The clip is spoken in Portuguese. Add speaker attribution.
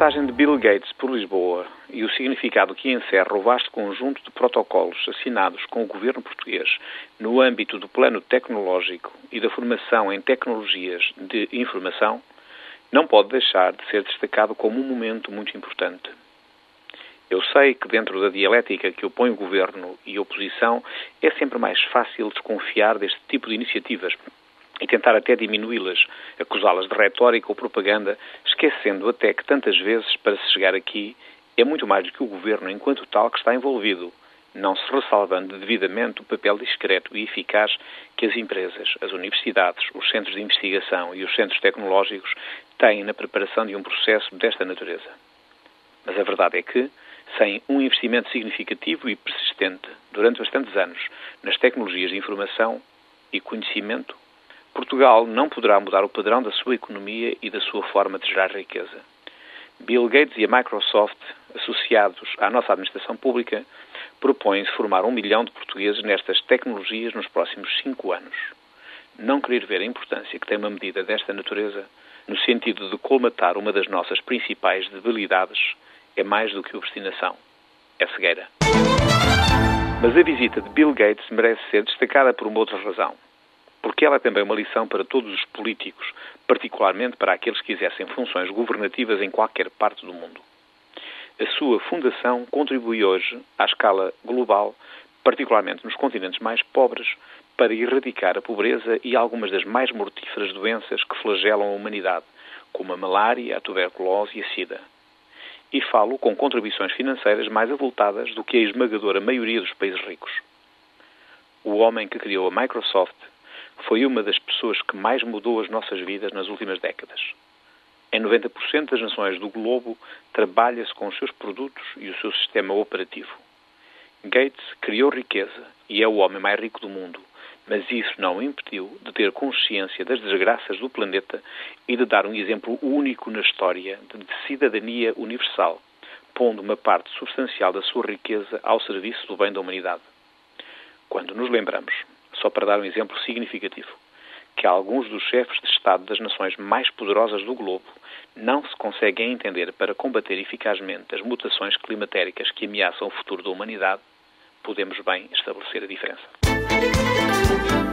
Speaker 1: passagem de Bill Gates por Lisboa e o significado que encerra o vasto conjunto de protocolos assinados com o governo português no âmbito do plano tecnológico e da formação em tecnologias de informação não pode deixar de ser destacado como um momento muito importante. Eu sei que dentro da dialética que opõe o governo e oposição é sempre mais fácil desconfiar deste tipo de iniciativas e tentar até diminuí-las, acusá-las de retórica ou propaganda, esquecendo até que tantas vezes, para se chegar aqui, é muito mais do que o governo enquanto tal que está envolvido, não se ressalvando devidamente o papel discreto e eficaz que as empresas, as universidades, os centros de investigação e os centros tecnológicos têm na preparação de um processo desta natureza. Mas a verdade é que, sem um investimento significativo e persistente durante bastantes anos nas tecnologias de informação e conhecimento, Portugal não poderá mudar o padrão da sua economia e da sua forma de gerar riqueza. Bill Gates e a Microsoft, associados à nossa administração pública, propõem-se formar um milhão de portugueses nestas tecnologias nos próximos cinco anos. Não querer ver a importância que tem uma medida desta natureza, no sentido de colmatar uma das nossas principais debilidades, é mais do que obstinação. É cegueira. Mas a visita de Bill Gates merece ser destacada por uma outra razão porque ela é também uma lição para todos os políticos, particularmente para aqueles que exercem funções governativas em qualquer parte do mundo. A sua fundação contribui hoje, à escala global, particularmente nos continentes mais pobres, para erradicar a pobreza e algumas das mais mortíferas doenças que flagelam a humanidade, como a malária, a tuberculose e a sida. E falo com contribuições financeiras mais avultadas do que a esmagadora maioria dos países ricos. O homem que criou a Microsoft foi uma das pessoas que mais mudou as nossas vidas nas últimas décadas. Em 90% das nações do globo, trabalha-se com os seus produtos e o seu sistema operativo. Gates criou riqueza e é o homem mais rico do mundo, mas isso não o impediu de ter consciência das desgraças do planeta e de dar um exemplo único na história de cidadania universal, pondo uma parte substancial da sua riqueza ao serviço do bem da humanidade. Quando nos lembramos só para dar um exemplo significativo, que alguns dos chefes de Estado das nações mais poderosas do globo não se conseguem entender para combater eficazmente as mutações climatéricas que ameaçam o futuro da humanidade, podemos bem estabelecer a diferença.